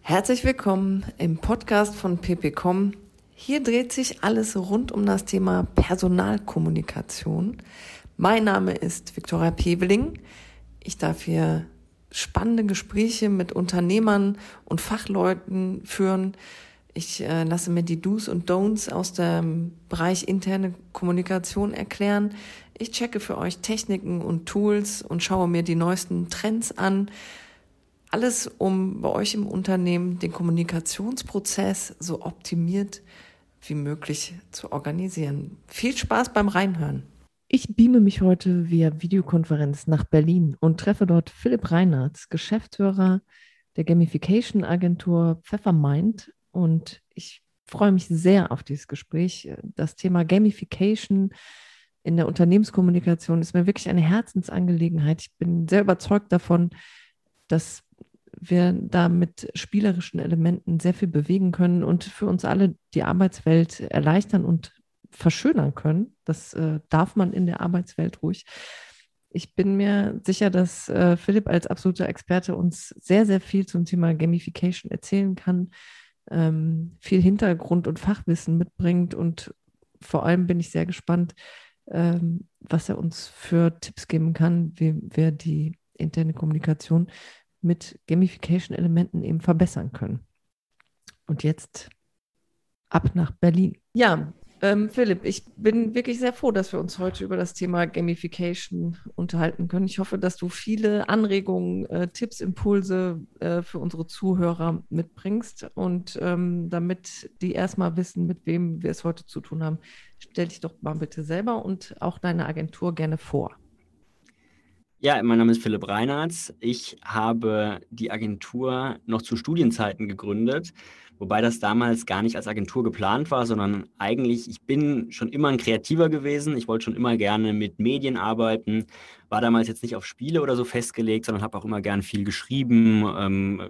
Herzlich willkommen im Podcast von ppcom. Hier dreht sich alles rund um das Thema Personalkommunikation. Mein Name ist Viktoria Peveling. Ich darf hier spannende Gespräche mit Unternehmern und Fachleuten führen. Ich äh, lasse mir die Do's und Don'ts aus dem Bereich interne Kommunikation erklären. Ich checke für euch Techniken und Tools und schaue mir die neuesten Trends an alles, um bei euch im Unternehmen den Kommunikationsprozess so optimiert wie möglich zu organisieren. Viel Spaß beim Reinhören. Ich beame mich heute via Videokonferenz nach Berlin und treffe dort Philipp Reinhardt, Geschäftsführer der Gamification-Agentur Pfeffermind. Und ich freue mich sehr auf dieses Gespräch. Das Thema Gamification in der Unternehmenskommunikation ist mir wirklich eine Herzensangelegenheit. Ich bin sehr überzeugt davon, dass wir da mit spielerischen Elementen sehr viel bewegen können und für uns alle die Arbeitswelt erleichtern und verschönern können. Das äh, darf man in der Arbeitswelt ruhig. Ich bin mir sicher, dass äh, Philipp als absoluter Experte uns sehr, sehr viel zum Thema Gamification erzählen kann, ähm, viel Hintergrund und Fachwissen mitbringt und vor allem bin ich sehr gespannt, ähm, was er uns für Tipps geben kann, wie wir die interne Kommunikation mit Gamification-Elementen eben verbessern können. Und jetzt ab nach Berlin. Ja, ähm, Philipp, ich bin wirklich sehr froh, dass wir uns heute über das Thema Gamification unterhalten können. Ich hoffe, dass du viele Anregungen, äh, Tipps, Impulse äh, für unsere Zuhörer mitbringst. Und ähm, damit die erstmal wissen, mit wem wir es heute zu tun haben, stell dich doch mal bitte selber und auch deine Agentur gerne vor. Ja, mein Name ist Philipp Reinhardt. Ich habe die Agentur noch zu Studienzeiten gegründet, wobei das damals gar nicht als Agentur geplant war, sondern eigentlich, ich bin schon immer ein Kreativer gewesen. Ich wollte schon immer gerne mit Medien arbeiten, war damals jetzt nicht auf Spiele oder so festgelegt, sondern habe auch immer gern viel geschrieben, ähm,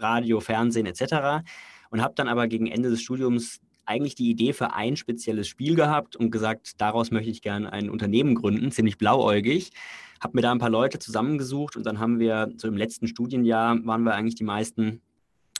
Radio, Fernsehen etc. Und habe dann aber gegen Ende des Studiums eigentlich die Idee für ein spezielles Spiel gehabt und gesagt, daraus möchte ich gerne ein Unternehmen gründen, ziemlich blauäugig. Habe mir da ein paar Leute zusammengesucht und dann haben wir so im letzten Studienjahr waren wir eigentlich die meisten,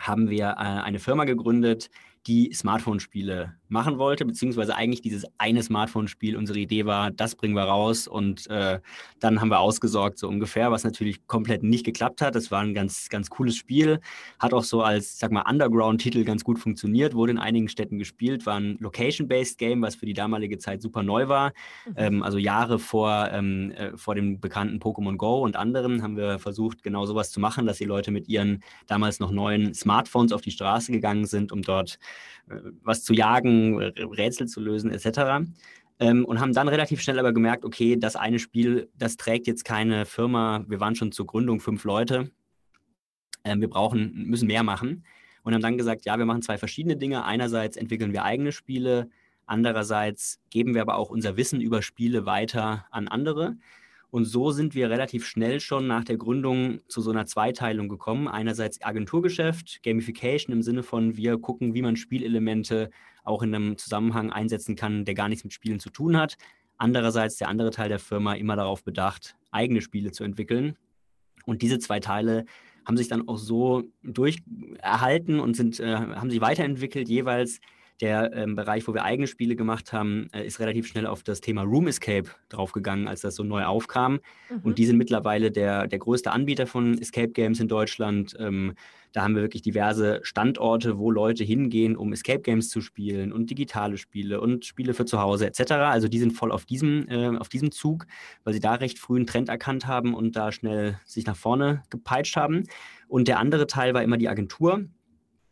haben wir äh, eine Firma gegründet, die Smartphone-Spiele machen wollte, beziehungsweise eigentlich dieses eine Smartphone-Spiel. Unsere Idee war, das bringen wir raus und äh, dann haben wir ausgesorgt, so ungefähr, was natürlich komplett nicht geklappt hat. Das war ein ganz, ganz cooles Spiel, hat auch so als, sag mal, Underground-Titel ganz gut funktioniert, wurde in einigen Städten gespielt, war ein Location-Based Game, was für die damalige Zeit super neu war. Mhm. Ähm, also Jahre vor, ähm, äh, vor dem bekannten Pokémon Go und anderen haben wir versucht, genau sowas zu machen, dass die Leute mit ihren damals noch neuen Smartphones auf die Straße gegangen sind, um dort was zu jagen, Rätsel zu lösen etc. Ähm, und haben dann relativ schnell aber gemerkt, okay, das eine Spiel, das trägt jetzt keine Firma. Wir waren schon zur Gründung fünf Leute. Ähm, wir brauchen, müssen mehr machen. Und haben dann gesagt, ja, wir machen zwei verschiedene Dinge. Einerseits entwickeln wir eigene Spiele, andererseits geben wir aber auch unser Wissen über Spiele weiter an andere. Und so sind wir relativ schnell schon nach der Gründung zu so einer Zweiteilung gekommen. Einerseits Agenturgeschäft, Gamification im Sinne von, wir gucken, wie man Spielelemente auch in einem Zusammenhang einsetzen kann, der gar nichts mit Spielen zu tun hat. Andererseits der andere Teil der Firma immer darauf bedacht, eigene Spiele zu entwickeln. Und diese zwei Teile haben sich dann auch so durcherhalten und sind, äh, haben sich weiterentwickelt, jeweils der ähm, Bereich, wo wir eigene Spiele gemacht haben, äh, ist relativ schnell auf das Thema Room Escape draufgegangen, als das so neu aufkam. Mhm. Und die sind mittlerweile der, der größte Anbieter von Escape Games in Deutschland. Ähm, da haben wir wirklich diverse Standorte, wo Leute hingehen, um Escape Games zu spielen und digitale Spiele und Spiele für zu Hause etc. Also die sind voll auf diesem, äh, auf diesem Zug, weil sie da recht früh einen Trend erkannt haben und da schnell sich nach vorne gepeitscht haben. Und der andere Teil war immer die Agentur.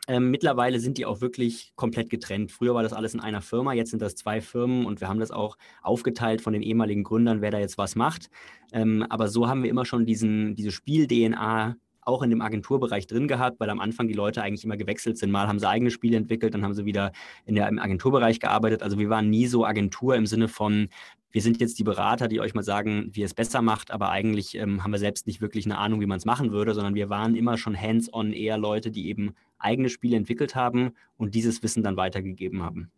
Ähm, mittlerweile sind die auch wirklich komplett getrennt. Früher war das alles in einer Firma, jetzt sind das zwei Firmen und wir haben das auch aufgeteilt von den ehemaligen Gründern, wer da jetzt was macht. Ähm, aber so haben wir immer schon diesen, diese Spiel-DNA auch in dem Agenturbereich drin gehabt, weil am Anfang die Leute eigentlich immer gewechselt sind. Mal haben sie eigene Spiele entwickelt, dann haben sie wieder in der, im Agenturbereich gearbeitet. Also wir waren nie so Agentur im Sinne von, wir sind jetzt die Berater, die euch mal sagen, wie ihr es besser macht, aber eigentlich ähm, haben wir selbst nicht wirklich eine Ahnung, wie man es machen würde, sondern wir waren immer schon hands-on eher Leute, die eben eigene Spiele entwickelt haben und dieses Wissen dann weitergegeben haben.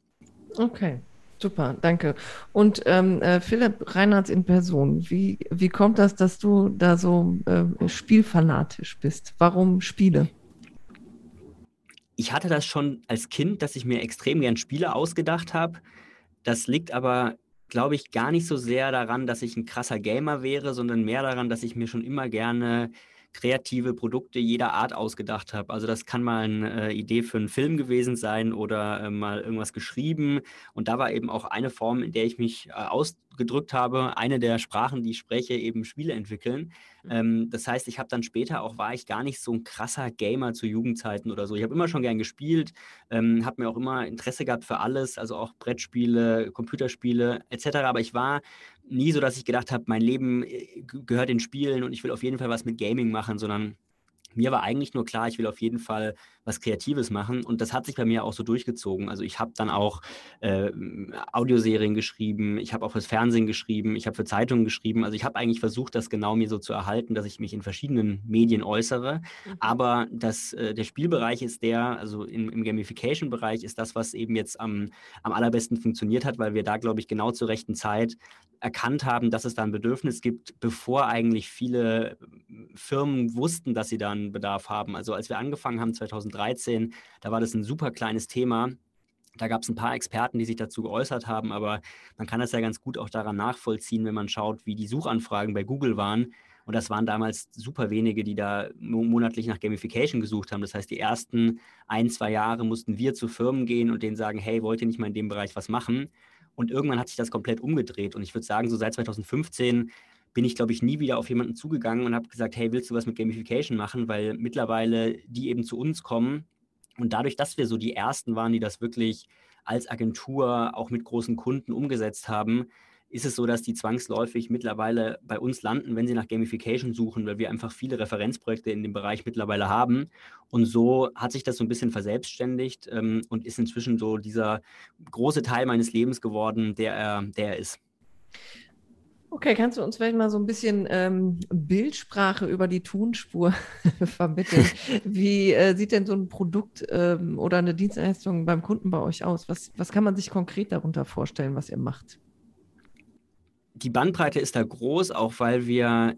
Okay. Super, danke. Und ähm, äh, Philipp Reinhardt in Person, wie, wie kommt das, dass du da so äh, spielfanatisch bist? Warum Spiele? Ich hatte das schon als Kind, dass ich mir extrem gern Spiele ausgedacht habe. Das liegt aber, glaube ich, gar nicht so sehr daran, dass ich ein krasser Gamer wäre, sondern mehr daran, dass ich mir schon immer gerne kreative Produkte jeder Art ausgedacht habe. Also das kann mal eine äh, Idee für einen Film gewesen sein oder äh, mal irgendwas geschrieben. Und da war eben auch eine Form, in der ich mich äh, ausgedrückt habe, eine der Sprachen, die ich spreche, eben Spiele entwickeln. Mhm. Ähm, das heißt, ich habe dann später auch, war ich gar nicht so ein krasser Gamer zu Jugendzeiten oder so. Ich habe immer schon gern gespielt, ähm, habe mir auch immer Interesse gehabt für alles, also auch Brettspiele, Computerspiele etc. Aber ich war nie so, dass ich gedacht habe, mein Leben äh, gehört den Spielen und ich will auf jeden Fall was mit Gaming machen, sondern mir war eigentlich nur klar, ich will auf jeden Fall was Kreatives machen und das hat sich bei mir auch so durchgezogen. Also ich habe dann auch äh, Audioserien geschrieben, ich habe auch fürs Fernsehen geschrieben, ich habe für Zeitungen geschrieben. Also ich habe eigentlich versucht, das genau mir so zu erhalten, dass ich mich in verschiedenen Medien äußere. Mhm. Aber das, äh, der Spielbereich ist der, also im, im Gamification-Bereich ist das, was eben jetzt am, am allerbesten funktioniert hat, weil wir da, glaube ich, genau zur rechten Zeit erkannt haben, dass es da ein Bedürfnis gibt, bevor eigentlich viele Firmen wussten, dass sie da einen Bedarf haben. Also als wir angefangen haben 2013, da war das ein super kleines Thema. Da gab es ein paar Experten, die sich dazu geäußert haben, aber man kann das ja ganz gut auch daran nachvollziehen, wenn man schaut, wie die Suchanfragen bei Google waren. Und das waren damals super wenige, die da monatlich nach Gamification gesucht haben. Das heißt, die ersten ein, zwei Jahre mussten wir zu Firmen gehen und denen sagen, hey, wollt ihr nicht mal in dem Bereich was machen? Und irgendwann hat sich das komplett umgedreht. Und ich würde sagen, so seit 2015 bin ich, glaube ich, nie wieder auf jemanden zugegangen und habe gesagt, hey, willst du was mit Gamification machen? Weil mittlerweile die eben zu uns kommen. Und dadurch, dass wir so die Ersten waren, die das wirklich als Agentur auch mit großen Kunden umgesetzt haben, ist es so, dass die zwangsläufig mittlerweile bei uns landen, wenn sie nach Gamification suchen, weil wir einfach viele Referenzprojekte in dem Bereich mittlerweile haben. Und so hat sich das so ein bisschen verselbstständigt ähm, und ist inzwischen so dieser große Teil meines Lebens geworden, der er, der er ist. Okay, kannst du uns vielleicht mal so ein bisschen ähm, Bildsprache über die Tonspur vermitteln? Wie äh, sieht denn so ein Produkt ähm, oder eine Dienstleistung beim Kunden bei euch aus? Was, was kann man sich konkret darunter vorstellen, was ihr macht? die Bandbreite ist da groß, auch weil wir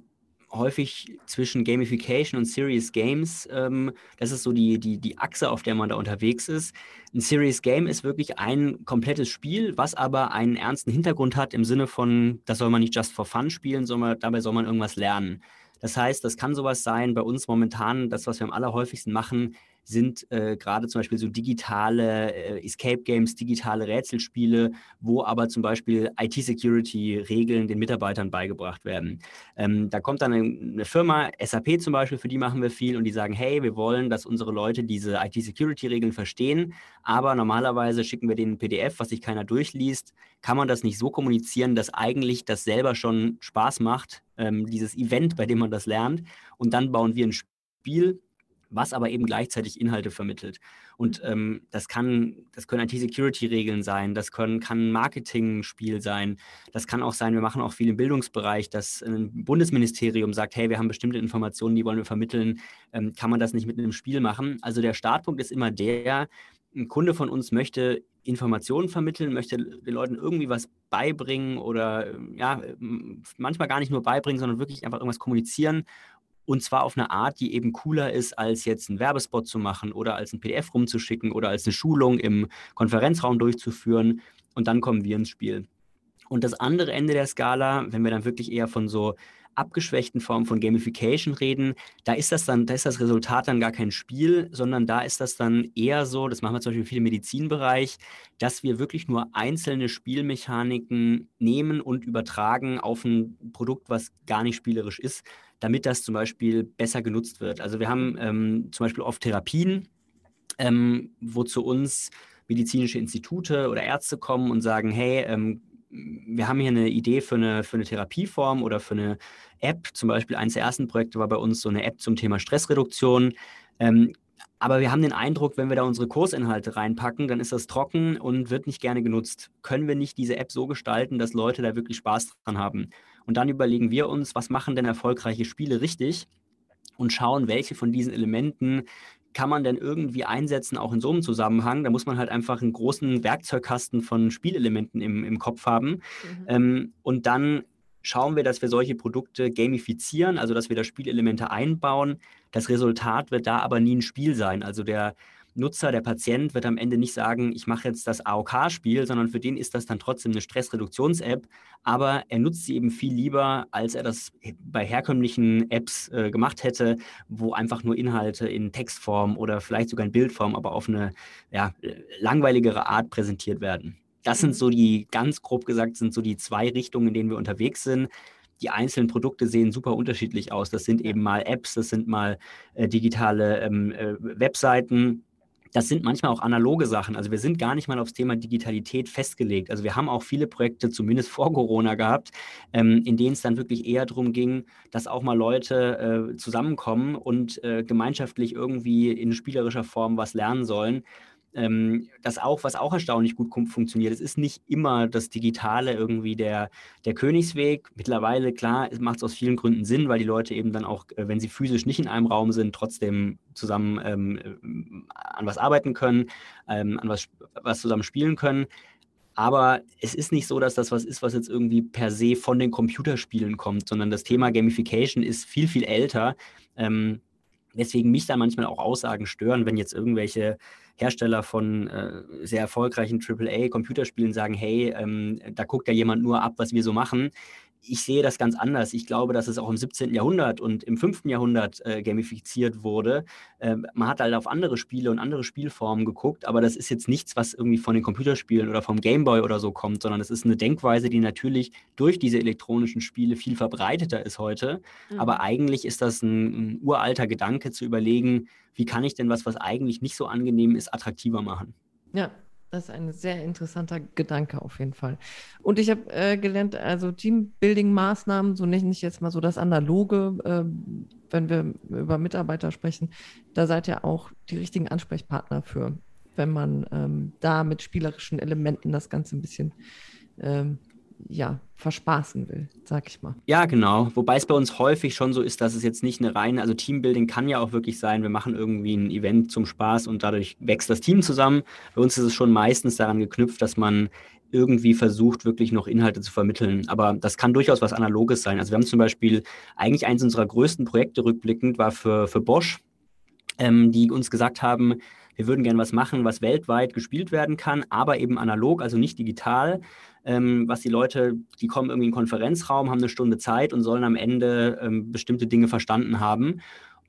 häufig zwischen Gamification und Serious Games, ähm, das ist so die, die, die Achse, auf der man da unterwegs ist. Ein Serious Game ist wirklich ein komplettes Spiel, was aber einen ernsten Hintergrund hat im Sinne von, das soll man nicht just for fun spielen, sondern dabei soll man irgendwas lernen. Das heißt, das kann sowas sein, bei uns momentan, das, was wir am allerhäufigsten machen, sind äh, gerade zum Beispiel so digitale äh, Escape Games, digitale Rätselspiele, wo aber zum Beispiel IT-Security-Regeln den Mitarbeitern beigebracht werden. Ähm, da kommt dann eine, Firma, SAP zum Beispiel, für die machen wir viel und die sagen, hey, wir wollen, dass unsere Leute diese IT-Security-Regeln verstehen, aber normalerweise schicken wir denen ein PDF, was sich keiner durchliest. Kann man das nicht so kommunizieren, dass eigentlich das selber schon Spaß macht, ähm, dieses Event, bei dem man das lernt, und dann bauen wir ein Spiel, was aber eben gleichzeitig Inhalte vermittelt. Und mhm. ähm, das kann, das können IT-Security-Regeln sein, das können, kann ein Marketing-Spiel sein, das kann auch sein, wir machen auch viel im Bildungsbereich, dass ein Bundesministerium sagt, hey, wir haben bestimmte Informationen, die wollen wir vermitteln, ähm, kann man das nicht mit einem Spiel machen? Also der Startpunkt ist immer der, ein Kunde von uns möchte Informationen vermitteln, möchte den Leuten irgendwie was beibringen oder ja, manchmal gar nicht nur beibringen, sondern wirklich einfach irgendwas kommunizieren und zwar auf eine Art, die eben cooler ist, als jetzt einen Werbespot zu machen oder als ein PDF rumzuschicken oder als eine Schulung im Konferenzraum durchzuführen. Und dann kommen wir ins Spiel. Und das andere Ende der Skala, wenn wir dann wirklich eher von so abgeschwächten Formen von Gamification reden, da ist das dann, da ist das Resultat dann gar kein Spiel, sondern da ist das dann eher so, das machen wir zum Beispiel viel im Medizinbereich, dass wir wirklich nur einzelne Spielmechaniken nehmen und übertragen auf ein Produkt, was gar nicht spielerisch ist damit das zum Beispiel besser genutzt wird. Also wir haben ähm, zum Beispiel oft Therapien, ähm, wo zu uns medizinische Institute oder Ärzte kommen und sagen, hey, ähm, wir haben hier eine Idee für eine, für eine Therapieform oder für eine App. Zum Beispiel eines der ersten Projekte war bei uns so eine App zum Thema Stressreduktion. Ähm, aber wir haben den Eindruck, wenn wir da unsere Kursinhalte reinpacken, dann ist das trocken und wird nicht gerne genutzt. Können wir nicht diese App so gestalten, dass Leute da wirklich Spaß dran haben? Und dann überlegen wir uns, was machen denn erfolgreiche Spiele richtig und schauen, welche von diesen Elementen kann man denn irgendwie einsetzen, auch in so einem Zusammenhang? Da muss man halt einfach einen großen Werkzeugkasten von Spielelementen im, im Kopf haben. Mhm. Ähm, und dann schauen wir, dass wir solche Produkte gamifizieren, also dass wir da Spielelemente einbauen. Das Resultat wird da aber nie ein Spiel sein. Also der Nutzer, der Patient wird am Ende nicht sagen, ich mache jetzt das AOK-Spiel, sondern für den ist das dann trotzdem eine Stressreduktions-App, aber er nutzt sie eben viel lieber, als er das bei herkömmlichen Apps äh, gemacht hätte, wo einfach nur Inhalte in Textform oder vielleicht sogar in Bildform, aber auf eine ja, langweiligere Art präsentiert werden. Das sind mhm. so die, ganz grob gesagt, sind so die zwei Richtungen, in denen wir unterwegs sind die einzelnen Produkte sehen super unterschiedlich aus. Das sind eben mal Apps, das sind mal äh, digitale ähm, äh, Webseiten, das sind manchmal auch analoge Sachen. Also wir sind gar nicht mal aufs Thema Digitalität festgelegt. Also wir haben auch viele Projekte, zumindest vor Corona gehabt, ähm, in denen es dann wirklich eher darum ging, dass auch mal Leute äh, zusammenkommen und äh, gemeinschaftlich irgendwie in spielerischer Form was lernen sollen das auch, was auch erstaunlich gut funktioniert. Es ist nicht immer das Digitale irgendwie der, der Königsweg. Mittlerweile, klar, macht es aus vielen Gründen Sinn, weil die Leute eben dann auch, äh, wenn sie physisch nicht in einem Raum sind, trotzdem zusammen ähm, äh, an was arbeiten können, ähm, an was, was zusammen spielen können. Aber es ist nicht so, dass das was ist, was jetzt irgendwie per se von den Computerspielen kommt, sondern das Thema Gamification ist viel, viel älter. Ähm, Deswegen mich da manchmal auch Aussagen stören, wenn jetzt irgendwelche Hersteller von äh, sehr erfolgreichen AAA-Computerspielen sagen, hey, ähm, da guckt ja jemand nur ab, was wir so machen ich sehe das ganz anders. Ich glaube, dass es auch im 17. Jahrhundert und im 5. Jahrhundert äh, gamifiziert wurde. Äh, man hat halt auf andere Spiele und andere Spielformen geguckt, aber das ist jetzt nichts, was irgendwie von den Computerspielen oder vom Gameboy oder so kommt, sondern es ist eine Denkweise, die natürlich durch diese elektronischen Spiele viel verbreiteter ist heute. Mhm. Aber eigentlich ist das ein, ein uralter Gedanke zu überlegen, wie kann ich denn was, was eigentlich nicht so angenehm ist, attraktiver machen. Ja, das ist ein sehr interessanter Gedanke auf jeden Fall. Und ich habe äh, gelernt, also Teambuilding-Maßnahmen, so nenne ich jetzt mal so das Analoge, äh, wenn wir über Mitarbeiter sprechen, da seid ihr auch die richtigen Ansprechpartner für, wenn man ähm, da mit spielerischen Elementen das Ganze ein bisschen ähm, ja, verspaßen will, sag ich mal. Ja, genau. Wobei es bei uns häufig schon so ist, dass es jetzt nicht eine reine, also Teambuilding kann ja auch wirklich sein, wir machen irgendwie ein Event zum Spaß und dadurch wächst das Team zusammen. Bei uns ist es schon meistens daran geknüpft, dass man irgendwie versucht, wirklich noch Inhalte zu vermitteln. Aber das kann durchaus was Analoges sein. Also wir haben zum Beispiel eigentlich eines unserer größten Projekte rückblickend war für, für Bosch, ähm, die uns gesagt haben, wir würden gerne was machen, was weltweit gespielt werden kann, aber eben analog, also nicht digital ähm, was die Leute, die kommen irgendwie in den Konferenzraum, haben eine Stunde Zeit und sollen am Ende ähm, bestimmte Dinge verstanden haben.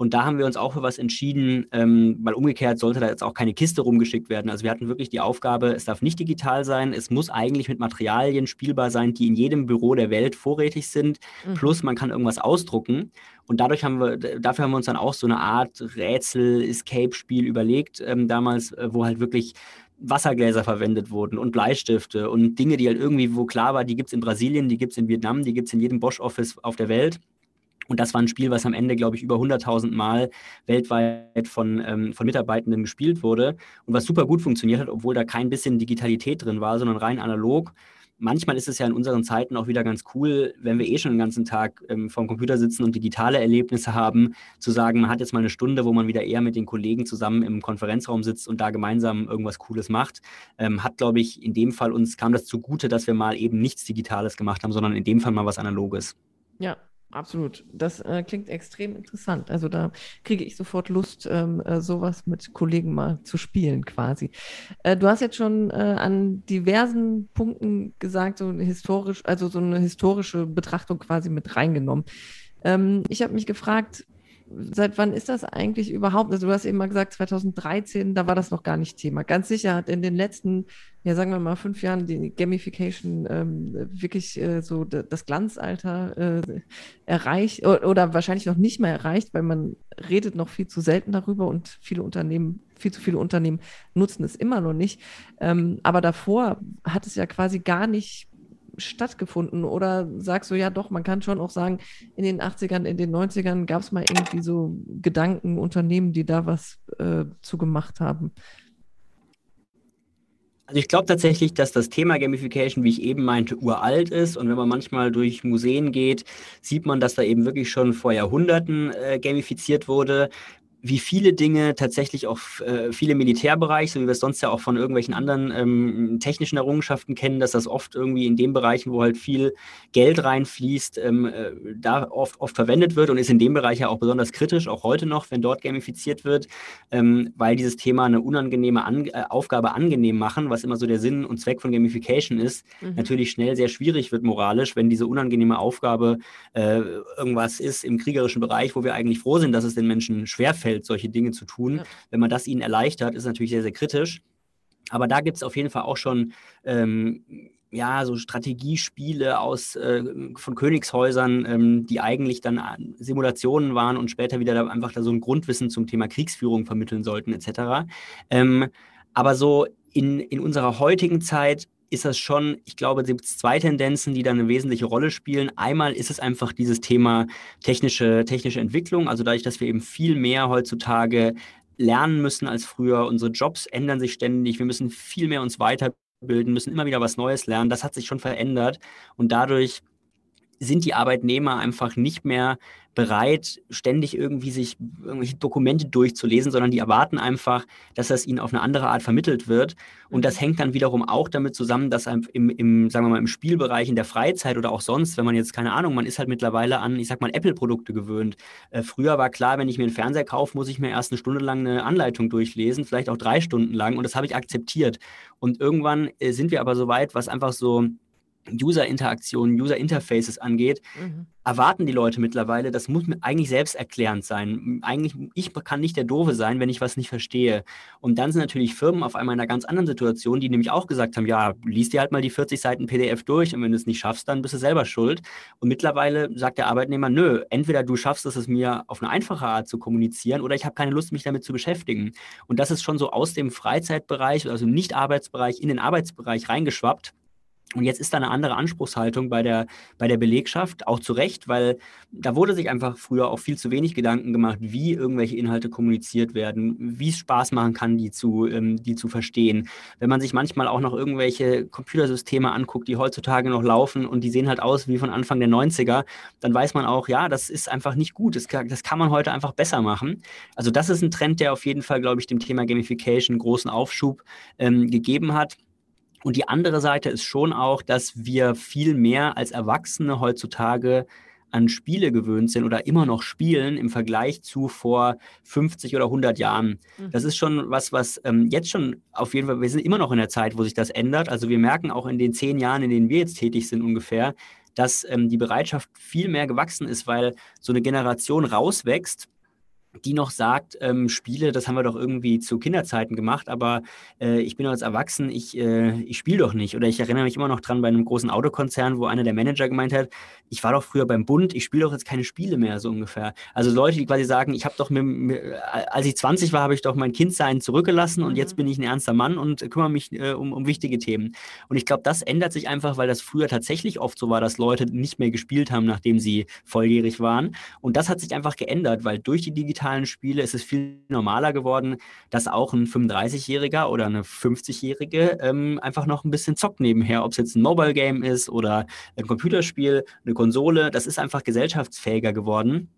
Und da haben wir uns auch für was entschieden, ähm, weil umgekehrt sollte da jetzt auch keine Kiste rumgeschickt werden. Also wir hatten wirklich die Aufgabe, es darf nicht digital sein, es muss eigentlich mit Materialien spielbar sein, die in jedem Büro der Welt vorrätig sind. Mhm. Plus man kann irgendwas ausdrucken. Und dadurch haben wir, dafür haben wir uns dann auch so eine Art Rätsel-Escape-Spiel überlegt, ähm, damals, äh, wo halt wirklich Wassergläser verwendet wurden und Bleistifte und Dinge, die halt irgendwie, wo klar war, die gibt es in Brasilien, die gibt es in Vietnam, die gibt es in jedem Bosch-Office auf der Welt. Und das war ein Spiel, was am Ende, glaube ich, über 100.000 Mal weltweit von, ähm, von Mitarbeitenden gespielt wurde und was super gut funktioniert hat, obwohl da kein bisschen Digitalität drin war, sondern rein analog manchmal ist es ja in unseren Zeiten auch wieder ganz cool, wenn wir eh schon den ganzen Tag ähm, vorm Computer sitzen und digitale Erlebnisse haben, zu sagen, man hat jetzt mal eine Stunde, wo man wieder eher mit den Kollegen zusammen im Konferenzraum sitzt und da gemeinsam irgendwas Cooles macht. Ähm, hat, glaube ich, in dem Fall uns kam das zugute, dass wir mal eben nichts Digitales gemacht haben, sondern in dem Fall mal was Analoges. Ja, Absolut. Das äh, klingt extrem interessant. Also da kriege ich sofort Lust, ähm, äh, sowas mit Kollegen mal zu spielen quasi. Äh, du hast jetzt schon äh, an diversen Punkten gesagt, so historisch, also so eine historische Betrachtung quasi mit reingenommen. Ähm, ich habe mich gefragt, seit wann ist das eigentlich überhaupt? Also du hast eben mal gesagt, 2013, da war das noch gar nicht Thema. Ganz sicher hat in den letzten, ja sagen wir mal, fünf Jahren die Gamification ähm, wirklich äh, so das Glanzalter äh, erreicht oder, wahrscheinlich noch nicht mehr erreicht, weil man redet noch viel zu selten darüber und viele Unternehmen, viel zu viele Unternehmen nutzen es immer noch nicht. Ähm, aber davor hat es ja quasi gar nicht stattgefunden? Oder sagst du, ja doch, man kann schon auch sagen, in den 80ern, in den 90ern gab es mal irgendwie so Gedanken, Unternehmen, die da was äh, zu gemacht haben? Also ich glaube tatsächlich, dass das Thema Gamification, wie ich eben meinte, uralt ist. Und wenn man manchmal durch Museen geht, sieht man, dass da eben wirklich schon vor Jahrhunderten äh, gamifiziert wurde wie viele Dinge tatsächlich auch äh, viele Militärbereiche, so wie wir es sonst ja auch von irgendwelchen anderen ähm, technischen Errungenschaften kennen, dass das oft irgendwie in den Bereichen, wo halt viel Geld reinfließt, ähm, äh, da oft, oft verwendet wird und ist in dem Bereich ja auch besonders kritisch, auch heute noch, wenn dort gamifiziert wird, ähm, weil dieses Thema eine unangenehme An äh, Aufgabe angenehm machen, was immer so der Sinn und Zweck von Gamification ist, mhm. natürlich schnell sehr schwierig wird moralisch, wenn diese unangenehme Aufgabe äh, irgendwas ist im kriegerischen Bereich, wo wir eigentlich froh sind, dass es den Menschen schwerfällt fällt, solche Dinge zu tun. Ja. Wenn man das ihnen erleichtert, ist natürlich sehr, sehr kritisch. Aber da gibt es auf jeden Fall auch schon ähm, ja, so Strategiespiele aus, äh, von Königshäusern, ähm, die eigentlich dann Simulationen waren und später wieder da einfach da so ein Grundwissen zum Thema Kriegsführung vermitteln sollten, etc. Ähm, aber so in, in unserer heutigen Zeit ist das schon, ich glaube, es gibt zwei Tendenzen, die da eine wesentliche Rolle spielen. Einmal ist es einfach dieses Thema technische, technische Entwicklung, also dadurch, dass wir eben viel mehr heutzutage lernen müssen als früher. Unsere Jobs ändern sich ständig. Wir müssen viel mehr uns weiterbilden, müssen immer wieder was Neues lernen. Das hat sich schon verändert und dadurch sind die Arbeitnehmer einfach nicht mehr bereit, ständig irgendwie sich irgendwelche Dokumente durchzulesen, sondern die erwarten einfach, dass das ihnen auf eine andere Art vermittelt wird. Und das mhm. hängt dann wiederum auch damit zusammen, dass im, im, sagen wir mal, im Spielbereich, in der Freizeit oder auch sonst, wenn man jetzt, keine Ahnung, man ist halt mittlerweile an, ich sag mal, Apple-Produkte gewöhnt. Äh, früher war klar, wenn ich mir einen Fernseher kaufe, muss ich mir erst eine Stunde lang eine Anleitung durchlesen, vielleicht auch drei Stunden lang. Und das habe ich akzeptiert. Und irgendwann äh, sind wir aber so weit, was einfach so User-Interaktionen, User-Interfaces angeht, mhm. erwarten die Leute mittlerweile, das muss mir eigentlich selbsterklärend sein. Eigentlich, ich kann nicht der Doofe sein, wenn ich was nicht verstehe. Und dann sind natürlich Firmen auf einmal in einer ganz anderen Situation, die nämlich auch gesagt haben, ja, lies dir halt mal die 40 Seiten PDF durch und wenn du es nicht schaffst, dann bist du selber schuld. Und mittlerweile sagt der Arbeitnehmer, nö, entweder du schaffst es, es mir auf eine einfache Art zu kommunizieren oder ich habe keine Lust, mich damit zu beschäftigen. Und das ist schon so aus dem Freizeitbereich, also im Nicht-Arbeitsbereich, in den Arbeitsbereich reingeschwappt. Und jetzt ist da eine andere Anspruchshaltung bei der, bei der Belegschaft, auch zu Recht, weil da wurde sich einfach früher auch viel zu wenig Gedanken gemacht, wie irgendwelche Inhalte kommuniziert werden, wie es Spaß machen kann, die zu, ähm, die zu verstehen. Wenn man sich manchmal auch noch irgendwelche Computersysteme anguckt, die heutzutage noch laufen und die sehen halt aus wie von Anfang der 90er, dann weiß man auch, ja, das ist einfach nicht gut. Das, das kann man heute einfach besser machen. Also das ist ein Trend, der auf jeden Fall, glaube ich, dem Thema Gamification großen Aufschub ähm, gegeben hat. Und die andere Seite ist schon auch, dass wir viel mehr als Erwachsene heutzutage an Spiele gewöhnt sind oder immer noch spielen im Vergleich zu vor 50 oder 100 Jahren. Mhm. Das ist schon was, was ähm, jetzt schon auf jeden Fall, wir sind immer noch in der Zeit, wo sich das ändert. Also wir merken auch in den zehn Jahren, in denen wir jetzt tätig sind ungefähr, dass ähm, die Bereitschaft viel mehr gewachsen ist, weil so eine Generation rauswächst, die noch sagt, ähm, Spiele, das haben wir doch irgendwie zu Kinderzeiten gemacht, aber äh, ich bin als Erwachsen, ich, äh, ich spiele doch nicht. Oder ich erinnere mich immer noch dran bei einem großen Autokonzern, wo einer der Manager gemeint hat, ich war doch früher beim Bund, ich spiele doch jetzt keine Spiele mehr, so ungefähr. Also Leute, die quasi sagen, ich habe doch, mit, mit, als ich 20 war, habe ich doch mein Kindsein zurückgelassen und mhm. jetzt bin ich ein ernster Mann und kümmere mich äh, um, um wichtige Themen. Und ich glaube, das ändert sich einfach, weil das früher tatsächlich oft so war, dass Leute nicht mehr gespielt haben, nachdem sie volljährig waren. Und das hat sich einfach geändert, weil durch die digitale digitalen Spiele ist es viel normaler geworden, dass auch ein 35-Jähriger oder eine 50-Jährige ähm, einfach noch ein bisschen zockt nebenher, ob es jetzt ein Mobile Game ist oder ein Computerspiel, eine Konsole. Das ist einfach gesellschaftsfähiger geworden.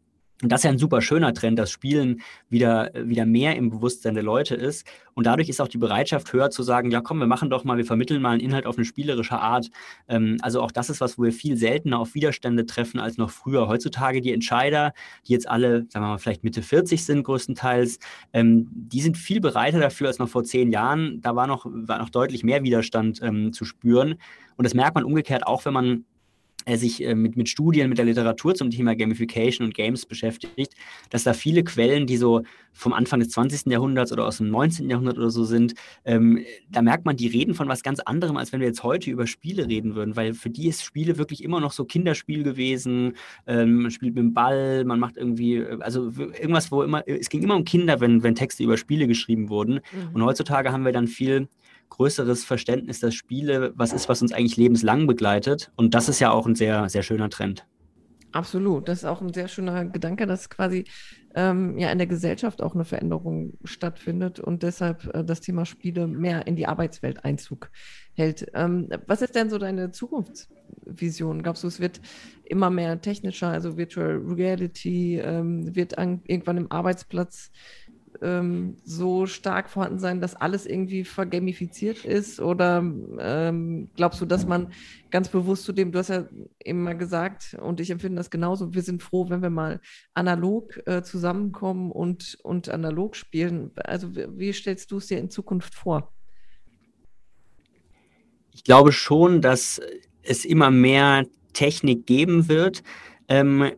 Und das ist ja ein super schöner Trend, dass Spielen wieder, wieder mehr im Bewusstsein der Leute ist. Und dadurch ist auch die Bereitschaft höher zu sagen, ja komm, wir machen doch mal, wir vermitteln mal einen Inhalt auf eine spielerische Art. Ähm, also auch das ist was, wo wir viel seltener auf Widerstände treffen als noch früher. Heutzutage die Entscheider, die jetzt alle, sagen wir mal, vielleicht Mitte 40 sind größtenteils, ähm, die sind viel bereiter dafür als noch vor zehn Jahren. Da war noch, war noch deutlich mehr Widerstand ähm, zu spüren. Und das merkt man umgekehrt auch, wenn man er sich äh, mit, mit Studien, mit der Literatur zum Thema Gamification und Games beschäftigt, dass da viele Quellen, die so vom Anfang des 20. Jahrhunderts oder aus dem 19. Jahrhundert oder so sind, ähm, da merkt man, die reden von was ganz anderem, als wenn wir jetzt heute über Spiele reden würden, weil für die ist Spiele wirklich immer noch so Kinderspiel gewesen, ähm, man spielt mit dem Ball, man macht irgendwie, äh, also irgendwas, wo immer, es ging immer um Kinder, wenn, wenn Texte über Spiele geschrieben wurden. Mhm. Und heutzutage haben wir dann viel größeres Verständnis, dass Spiele was ist, was uns eigentlich lebenslang begleitet. Und das ist ja auch ein sehr, sehr schöner Trend. Absolut. Das ist auch ein sehr schöner Gedanke, dass quasi ähm, ja in der Gesellschaft auch eine Veränderung stattfindet und deshalb äh, das Thema Spiele mehr in die Arbeitswelt Einzug hält. Ähm, was ist denn so deine Zukunftsvision? Glaubst du, es wird immer mehr technischer, also Virtual Reality ähm, wird an, irgendwann im Arbeitsplatz ähm, so stark vorhanden sein, dass alles irgendwie vergamifiziert ist? Oder ähm, glaubst du, dass man ganz bewusst zu dem, du hast ja eben mal gesagt, und ich empfinde das genauso, wir sind froh, wenn wir mal analog äh, zusammenkommen und, und analog spielen. Also wie, wie stellst du es dir in Zukunft vor? Ich glaube schon, dass es immer mehr Technik geben wird. Ähm,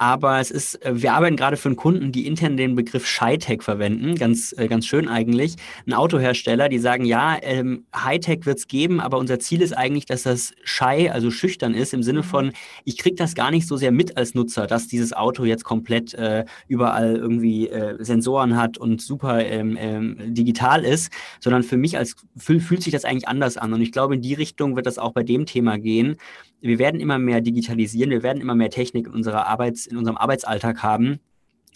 aber es ist, äh, wir arbeiten gerade für einen Kunden, die intern den Begriff Shy-Tech verwenden, ganz, äh, ganz schön eigentlich. Ein Autohersteller, die sagen, ja, ähm, Hightech wird es geben, aber unser Ziel ist eigentlich, dass das Shy, also schüchtern ist, im Sinne mhm. von, ich kriege das gar nicht so sehr mit als Nutzer, dass dieses Auto jetzt komplett äh, überall irgendwie äh, Sensoren hat und super ähm, ähm, digital ist, sondern für mich als fühl, fühlt sich das eigentlich anders an. Und ich glaube, in die Richtung wird das auch bei dem Thema gehen wir werden immer mehr digitalisieren, wir werden immer mehr Technik in, unserer Arbeits-, in unserem Arbeitsalltag haben.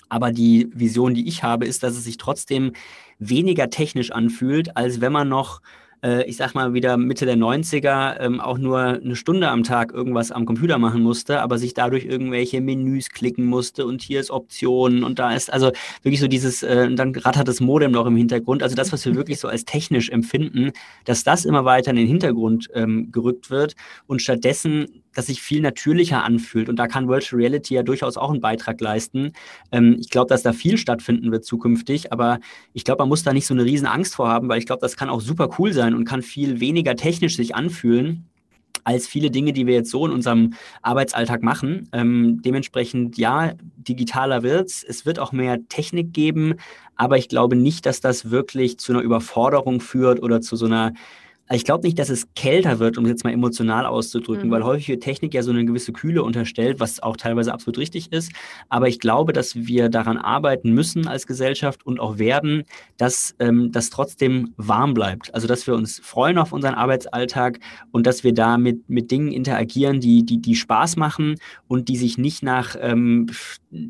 Aber die Vision, die ich habe, ist, dass es sich trotzdem weniger technisch anfühlt, als wenn man noch äh, ich sag mal wieder Mitte der 90er, ähm, auch nur eine Stunde am Tag irgendwas am Computer machen musste, aber sich dadurch irgendwelche Menüs klicken musste und hier ist Optionen und da ist also wirklich so dieses, äh, dann rattert das Modem noch im Hintergrund. Also das, was wir wirklich so als technisch empfinden, dass das immer weiter in den Hintergrund ähm, gerückt wird und stattdessen das sich viel natürlicher anfühlt. Und da kann Virtual Reality ja durchaus auch einen Beitrag leisten. Ähm, ich glaube, dass da viel stattfinden wird zukünftig, aber ich glaube, man muss da nicht so eine riesen Angst vor haben, weil ich glaube, das kann auch super cool sein und kann viel weniger technisch sich anfühlen als viele Dinge, die wir jetzt so in unserem Arbeitsalltag machen. Ähm, dementsprechend, ja, digitaler wird es. Es wird auch mehr Technik geben, aber ich glaube nicht, dass das wirklich zu einer Überforderung führt oder zu so einer ich glaube nicht, dass es kälter wird, um es jetzt mal emotional auszudrücken, mhm. weil häufig wird Technik ja so eine gewisse Kühle unterstellt, was auch teilweise absolut richtig ist. Aber ich glaube, dass wir daran arbeiten müssen als Gesellschaft und auch werden, dass ähm, das trotzdem warm bleibt. Also, dass wir uns freuen auf unseren Arbeitsalltag und dass wir da mit, mit Dingen interagieren, die, die, die Spaß machen und die sich nicht nach ähm,